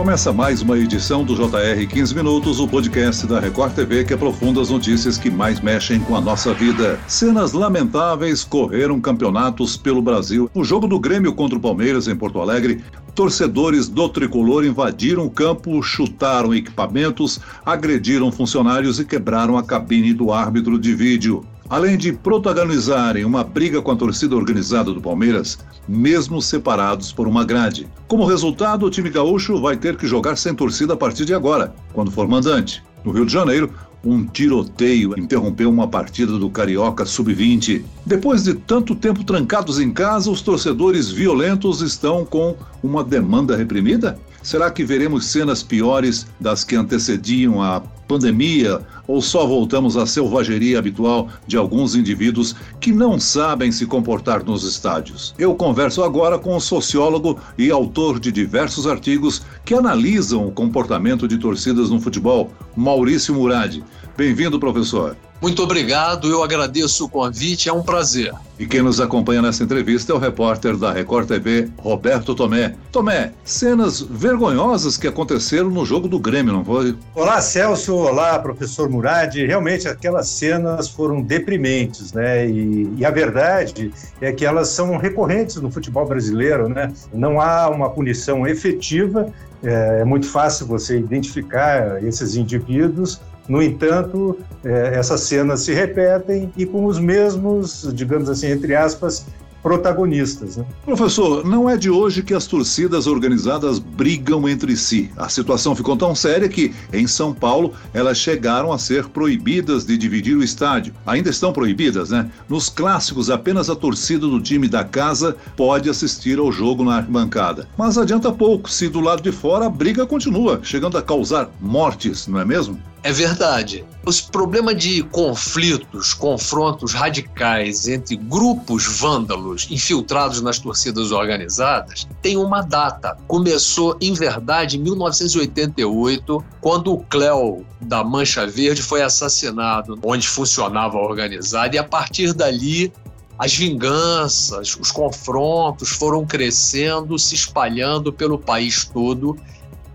Começa mais uma edição do JR 15 Minutos, o podcast da Record TV que aprofunda as notícias que mais mexem com a nossa vida. Cenas lamentáveis correram campeonatos pelo Brasil. O jogo do Grêmio contra o Palmeiras em Porto Alegre, torcedores do tricolor invadiram o campo, chutaram equipamentos, agrediram funcionários e quebraram a cabine do árbitro de vídeo além de protagonizarem uma briga com a torcida organizada do Palmeiras, mesmo separados por uma grade. Como resultado, o time gaúcho vai ter que jogar sem torcida a partir de agora, quando for mandante. No Rio de Janeiro, um tiroteio interrompeu uma partida do Carioca Sub-20. Depois de tanto tempo trancados em casa, os torcedores violentos estão com uma demanda reprimida? Será que veremos cenas piores das que antecediam a pandemia ou só voltamos à selvageria habitual de alguns indivíduos que não sabem se comportar nos estádios? Eu converso agora com um sociólogo e autor de diversos artigos que analisam o comportamento de torcidas no futebol, Maurício Murad. Bem-vindo, professor. Muito obrigado, eu agradeço o convite, é um prazer. E quem nos acompanha nessa entrevista é o repórter da Record TV, Roberto Tomé. Tomé, cenas vergonhosas que aconteceram no jogo do Grêmio, não foi? Olá, Celso. Olá, professor Murad. Realmente aquelas cenas foram deprimentes, né? E, e a verdade é que elas são recorrentes no futebol brasileiro, né? Não há uma punição efetiva. É, é muito fácil você identificar esses indivíduos no entanto, é, essas cenas se repetem e com os mesmos, digamos assim, entre aspas, protagonistas. Né? Professor, não é de hoje que as torcidas organizadas brigam entre si. A situação ficou tão séria que, em São Paulo, elas chegaram a ser proibidas de dividir o estádio. Ainda estão proibidas, né? Nos clássicos, apenas a torcida do time da casa pode assistir ao jogo na arquibancada. Mas adianta pouco se do lado de fora a briga continua, chegando a causar mortes, não é mesmo? É verdade. Os problemas de conflitos, confrontos radicais entre grupos vândalos infiltrados nas torcidas organizadas têm uma data. Começou, em verdade, em 1988, quando o Cléo da Mancha Verde foi assassinado, onde funcionava a organizada, e a partir dali as vinganças, os confrontos foram crescendo, se espalhando pelo país todo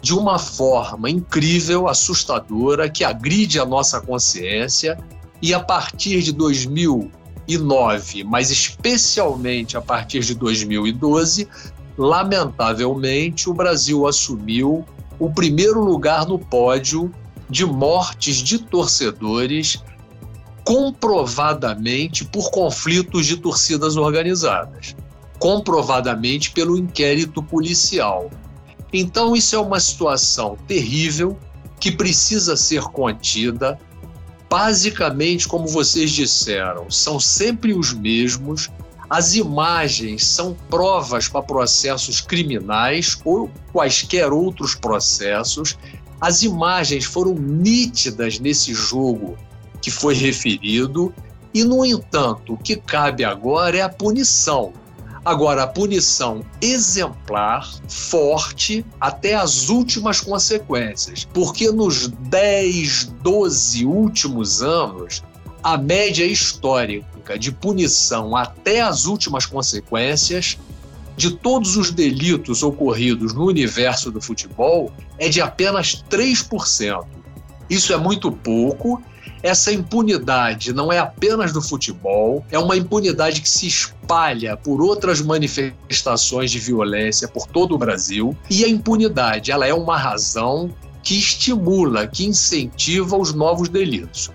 de uma forma incrível, assustadora, que agride a nossa consciência. E a partir de 2009, mas especialmente a partir de 2012, lamentavelmente, o Brasil assumiu o primeiro lugar no pódio de mortes de torcedores comprovadamente por conflitos de torcidas organizadas, comprovadamente pelo inquérito policial. Então, isso é uma situação terrível que precisa ser contida. Basicamente, como vocês disseram, são sempre os mesmos. As imagens são provas para processos criminais ou quaisquer outros processos. As imagens foram nítidas nesse jogo que foi referido, e, no entanto, o que cabe agora é a punição. Agora, a punição exemplar, forte, até as últimas consequências. Porque nos 10, 12 últimos anos, a média histórica de punição até as últimas consequências de todos os delitos ocorridos no universo do futebol é de apenas 3%. Isso é muito pouco essa impunidade não é apenas do futebol, é uma impunidade que se espalha por outras manifestações de violência por todo o Brasil. E a impunidade, ela é uma razão que estimula, que incentiva os novos delitos.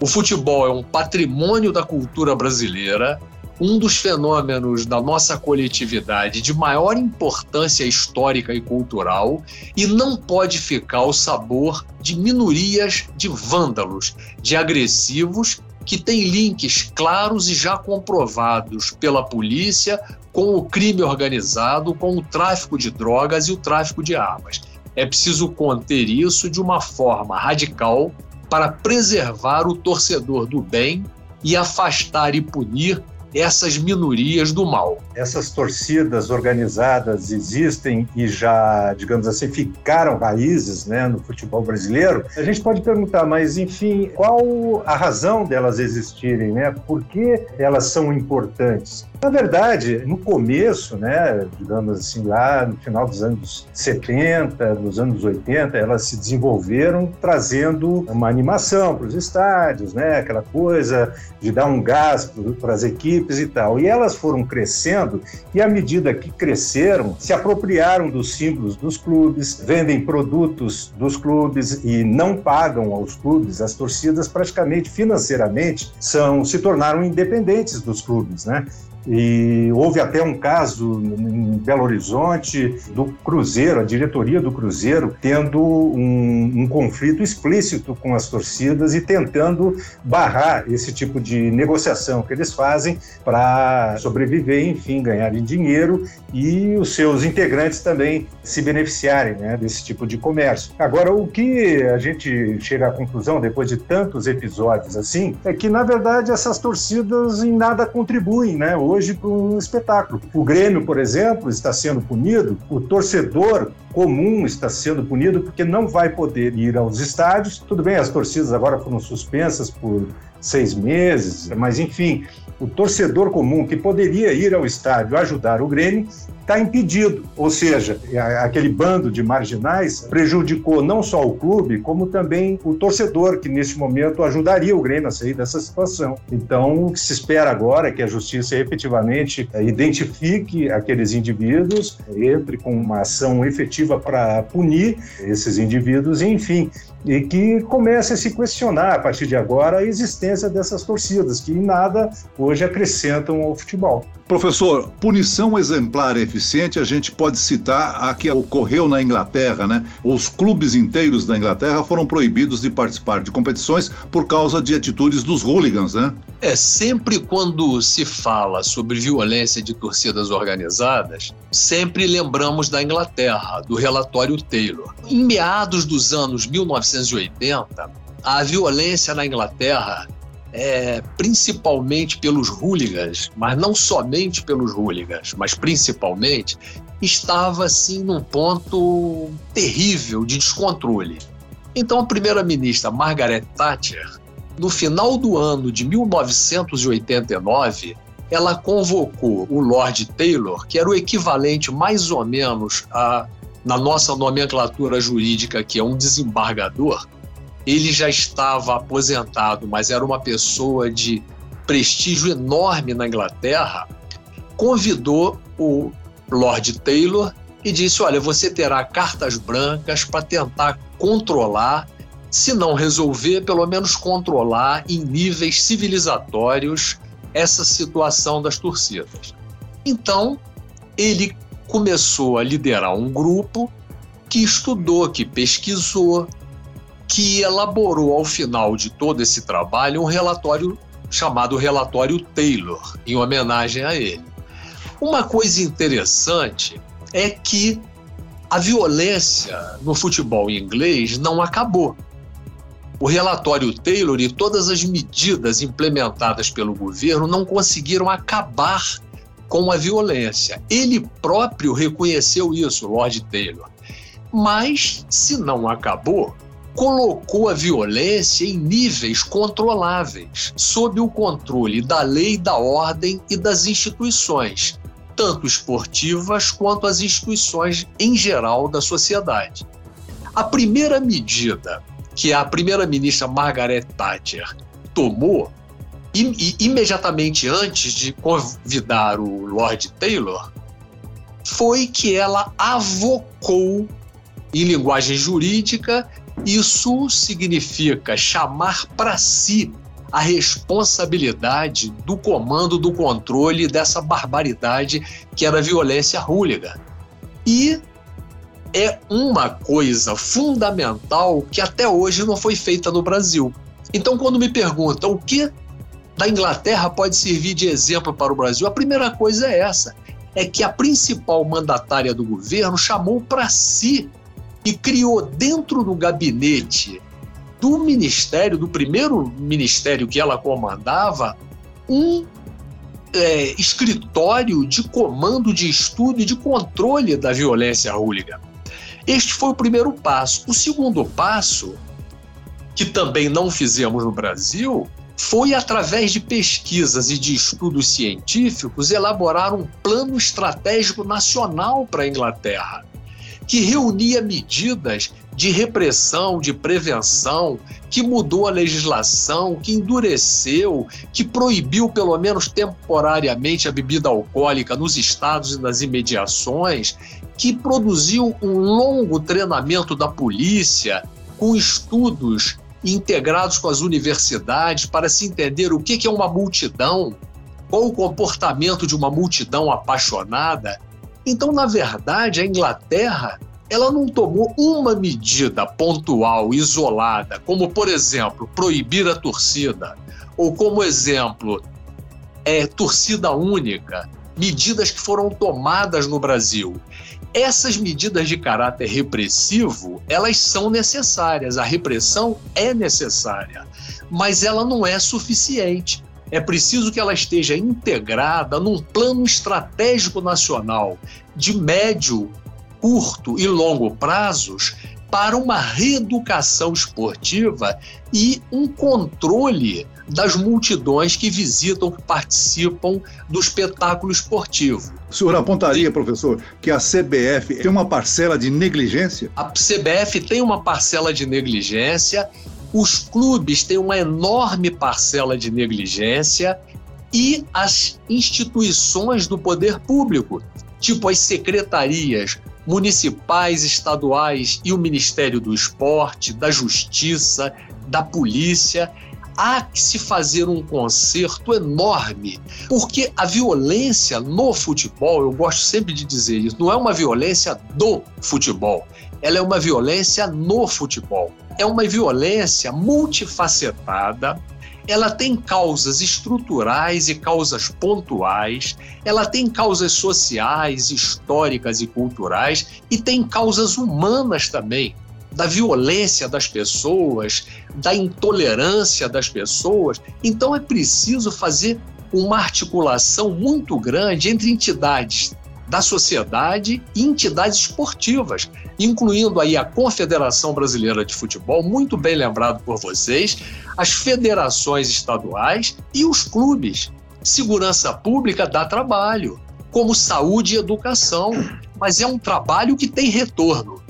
O futebol é um patrimônio da cultura brasileira, um dos fenômenos da nossa coletividade de maior importância histórica e cultural e não pode ficar ao sabor de minorias de vândalos, de agressivos que têm links claros e já comprovados pela polícia com o crime organizado, com o tráfico de drogas e o tráfico de armas. É preciso conter isso de uma forma radical para preservar o torcedor do bem e afastar e punir essas minorias do mal. Essas torcidas organizadas existem e já, digamos assim, ficaram raízes né, no futebol brasileiro. A gente pode perguntar, mas enfim, qual a razão delas existirem? Né? Por que elas são importantes? Na verdade, no começo, né, digamos assim, lá no final dos anos 70, nos anos 80, elas se desenvolveram trazendo uma animação para os estádios, né, aquela coisa de dar um gás para as equipes e tal. E elas foram crescendo e, à medida que cresceram, se apropriaram dos símbolos dos clubes, vendem produtos dos clubes e não pagam aos clubes, as torcidas praticamente financeiramente são se tornaram independentes dos clubes, né? E houve até um caso em Belo Horizonte do Cruzeiro, a diretoria do Cruzeiro, tendo um, um, conflito explícito com as torcidas e tentando barrar esse tipo de negociação que eles fazem para sobreviver, enfim, ganharem dinheiro e os seus integrantes também se beneficiarem né, desse tipo de comércio. Agora, o que a gente chega à conclusão depois de tantos episódios assim é que, na verdade, essas torcidas em nada contribuem, né? hoje para um espetáculo. O Grêmio, por exemplo, está sendo punido, o torcedor comum está sendo punido porque não vai poder ir aos estádios. Tudo bem, as torcidas agora foram suspensas por seis meses, mas enfim, o torcedor comum que poderia ir ao estádio ajudar o Grêmio está impedido. Ou seja, aquele bando de marginais prejudicou não só o clube, como também o torcedor, que nesse momento ajudaria o Grêmio a sair dessa situação. Então, o que se espera agora é que a justiça efetivamente eh, identifique aqueles indivíduos, entre com uma ação efetiva para punir esses indivíduos, enfim, e que comece a se questionar a partir de agora a existência dessas torcidas, que em nada hoje acrescentam ao futebol. Professor, punição exemplar eficiente, a gente pode citar a que ocorreu na Inglaterra, né? Os clubes inteiros da Inglaterra foram proibidos de participar de competições por causa de atitudes dos hooligans, né? É, sempre quando se fala sobre violência de torcidas organizadas, sempre lembramos da Inglaterra, do relatório Taylor. Em meados dos anos 1980, a violência na Inglaterra é, principalmente pelos hooligans, mas não somente pelos hooligans, mas principalmente, estava assim num ponto terrível de descontrole. Então a primeira-ministra Margaret Thatcher, no final do ano de 1989, ela convocou o Lord Taylor, que era o equivalente mais ou menos a na nossa nomenclatura jurídica, que é um desembargador, ele já estava aposentado, mas era uma pessoa de prestígio enorme na Inglaterra, convidou o Lord Taylor e disse: Olha, você terá cartas brancas para tentar controlar, se não resolver, pelo menos controlar em níveis civilizatórios essa situação das torcidas. Então, ele começou a liderar um grupo que estudou, que pesquisou, que elaborou ao final de todo esse trabalho um relatório chamado Relatório Taylor, em homenagem a ele. Uma coisa interessante é que a violência no futebol inglês não acabou. O relatório Taylor e todas as medidas implementadas pelo governo não conseguiram acabar com a violência. Ele próprio reconheceu isso, Lord Taylor. Mas, se não acabou, colocou a violência em níveis controláveis, sob o controle da lei, da ordem e das instituições, tanto esportivas quanto as instituições em geral da sociedade. A primeira medida que a primeira-ministra Margaret Thatcher tomou, imediatamente antes de convidar o Lord Taylor, foi que ela avocou, em linguagem jurídica, isso significa chamar para si a responsabilidade do comando, do controle dessa barbaridade que era a violência hooligan. E é uma coisa fundamental que até hoje não foi feita no Brasil. Então, quando me perguntam o que da Inglaterra pode servir de exemplo para o Brasil, a primeira coisa é essa: é que a principal mandatária do governo chamou para si e criou dentro do gabinete do ministério, do primeiro ministério que ela comandava, um é, escritório de comando de estudo e de controle da violência hooligan. Este foi o primeiro passo. O segundo passo, que também não fizemos no Brasil, foi através de pesquisas e de estudos científicos elaborar um plano estratégico nacional para a Inglaterra, que reunia medidas de repressão, de prevenção, que mudou a legislação, que endureceu, que proibiu, pelo menos temporariamente, a bebida alcoólica nos estados e nas imediações, que produziu um longo treinamento da polícia com estudos integrados com as universidades para se entender o que é uma multidão, qual o comportamento de uma multidão apaixonada. Então, na verdade, a Inglaterra ela não tomou uma medida pontual, isolada, como, por exemplo, proibir a torcida, ou como exemplo, é, torcida única, medidas que foram tomadas no Brasil. Essas medidas de caráter repressivo, elas são necessárias, a repressão é necessária, mas ela não é suficiente. É preciso que ela esteja integrada num plano estratégico nacional de médio, curto e longo prazos para uma reeducação esportiva e um controle das multidões que visitam, que participam do espetáculo esportivo. O senhor apontaria, professor, que a CBF tem uma parcela de negligência? A CBF tem uma parcela de negligência, os clubes têm uma enorme parcela de negligência e as instituições do poder público, tipo as secretarias municipais, estaduais e o Ministério do Esporte, da Justiça, da Polícia, há que se fazer um conserto enorme, porque a violência no futebol, eu gosto sempre de dizer isso, não é uma violência do futebol, ela é uma violência no futebol. É uma violência multifacetada, ela tem causas estruturais e causas pontuais, ela tem causas sociais, históricas e culturais e tem causas humanas também da violência das pessoas, da intolerância das pessoas. Então é preciso fazer uma articulação muito grande entre entidades da sociedade e entidades esportivas, incluindo aí a Confederação Brasileira de Futebol, muito bem lembrado por vocês, as federações estaduais e os clubes. Segurança pública dá trabalho, como saúde e educação, mas é um trabalho que tem retorno.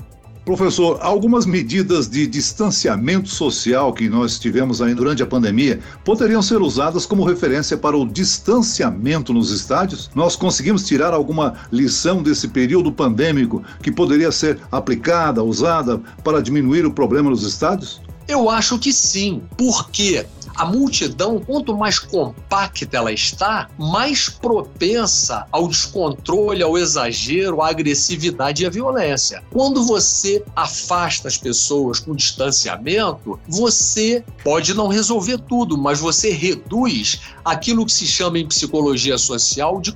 Professor, algumas medidas de distanciamento social que nós tivemos aí durante a pandemia poderiam ser usadas como referência para o distanciamento nos estádios? Nós conseguimos tirar alguma lição desse período pandêmico que poderia ser aplicada, usada para diminuir o problema nos estádios? Eu acho que sim, porque a multidão, quanto mais compacta ela está, mais propensa ao descontrole, ao exagero, à agressividade e à violência. Quando você afasta as pessoas com distanciamento, você pode não resolver tudo, mas você reduz aquilo que se chama em psicologia social de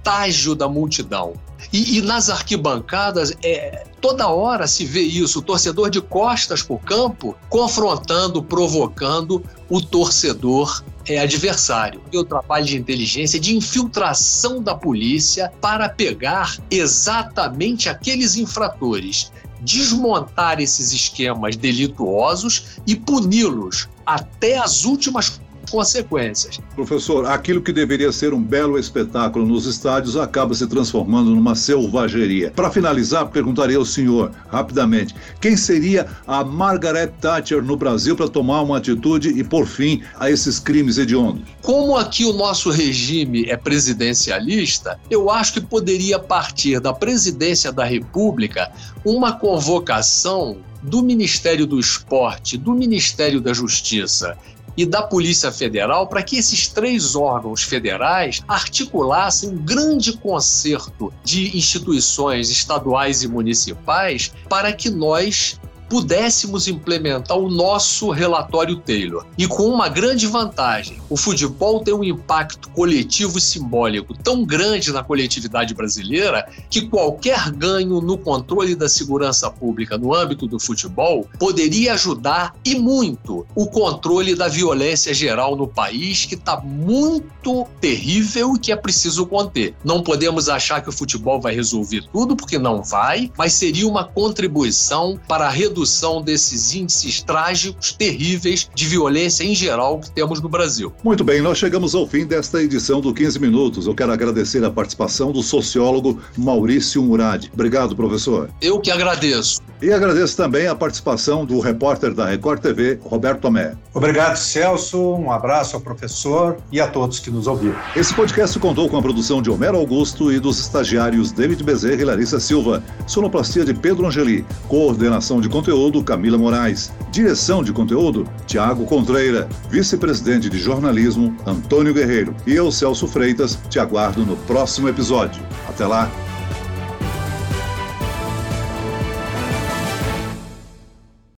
contágio da multidão. E, e, nas arquibancadas, é, toda hora se vê isso: o torcedor de costas para o campo confrontando, provocando o torcedor é, adversário. E o trabalho de inteligência, de infiltração da polícia para pegar exatamente aqueles infratores, desmontar esses esquemas delituosos e puni-los até as últimas consequências. Professor, aquilo que deveria ser um belo espetáculo nos estádios acaba se transformando numa selvageria. Para finalizar, perguntaria ao senhor, rapidamente, quem seria a Margaret Thatcher no Brasil para tomar uma atitude e pôr fim a esses crimes hediondos? Como aqui o nosso regime é presidencialista, eu acho que poderia partir da presidência da República uma convocação do Ministério do Esporte, do Ministério da Justiça e da Polícia Federal para que esses três órgãos federais articulassem um grande concerto de instituições estaduais e municipais para que nós pudéssemos implementar o nosso relatório Taylor. E com uma grande vantagem: o futebol tem um impacto coletivo e simbólico tão grande na coletividade brasileira que qualquer ganho no controle da segurança pública no âmbito do futebol poderia ajudar e muito o controle da violência geral no país, que está muito terrível e que é preciso conter. Não podemos achar que o futebol vai resolver tudo, porque não vai, mas seria uma contribuição para a redução desses índices trágicos, terríveis de violência em geral que temos no Brasil. Muito bem, nós chegamos ao fim desta edição do 15 Minutos. Eu quero agradecer a participação do sociólogo Maurício Murad. Obrigado, professor. Eu que agradeço. E agradeço também a participação do repórter da Record TV, Roberto Tomé. Obrigado, Celso. Um abraço ao professor e a todos que nos ouviram. Esse podcast contou com a produção de Homero Augusto e dos estagiários David Bezerra e Larissa Silva, sonoplastia de Pedro Angeli, coordenação de conteúdo Camila Moraes, direção de conteúdo Tiago Contreira, vice-presidente de jornalismo Antônio Guerreiro e eu, Celso Freitas, te aguardo no próximo episódio. Até lá!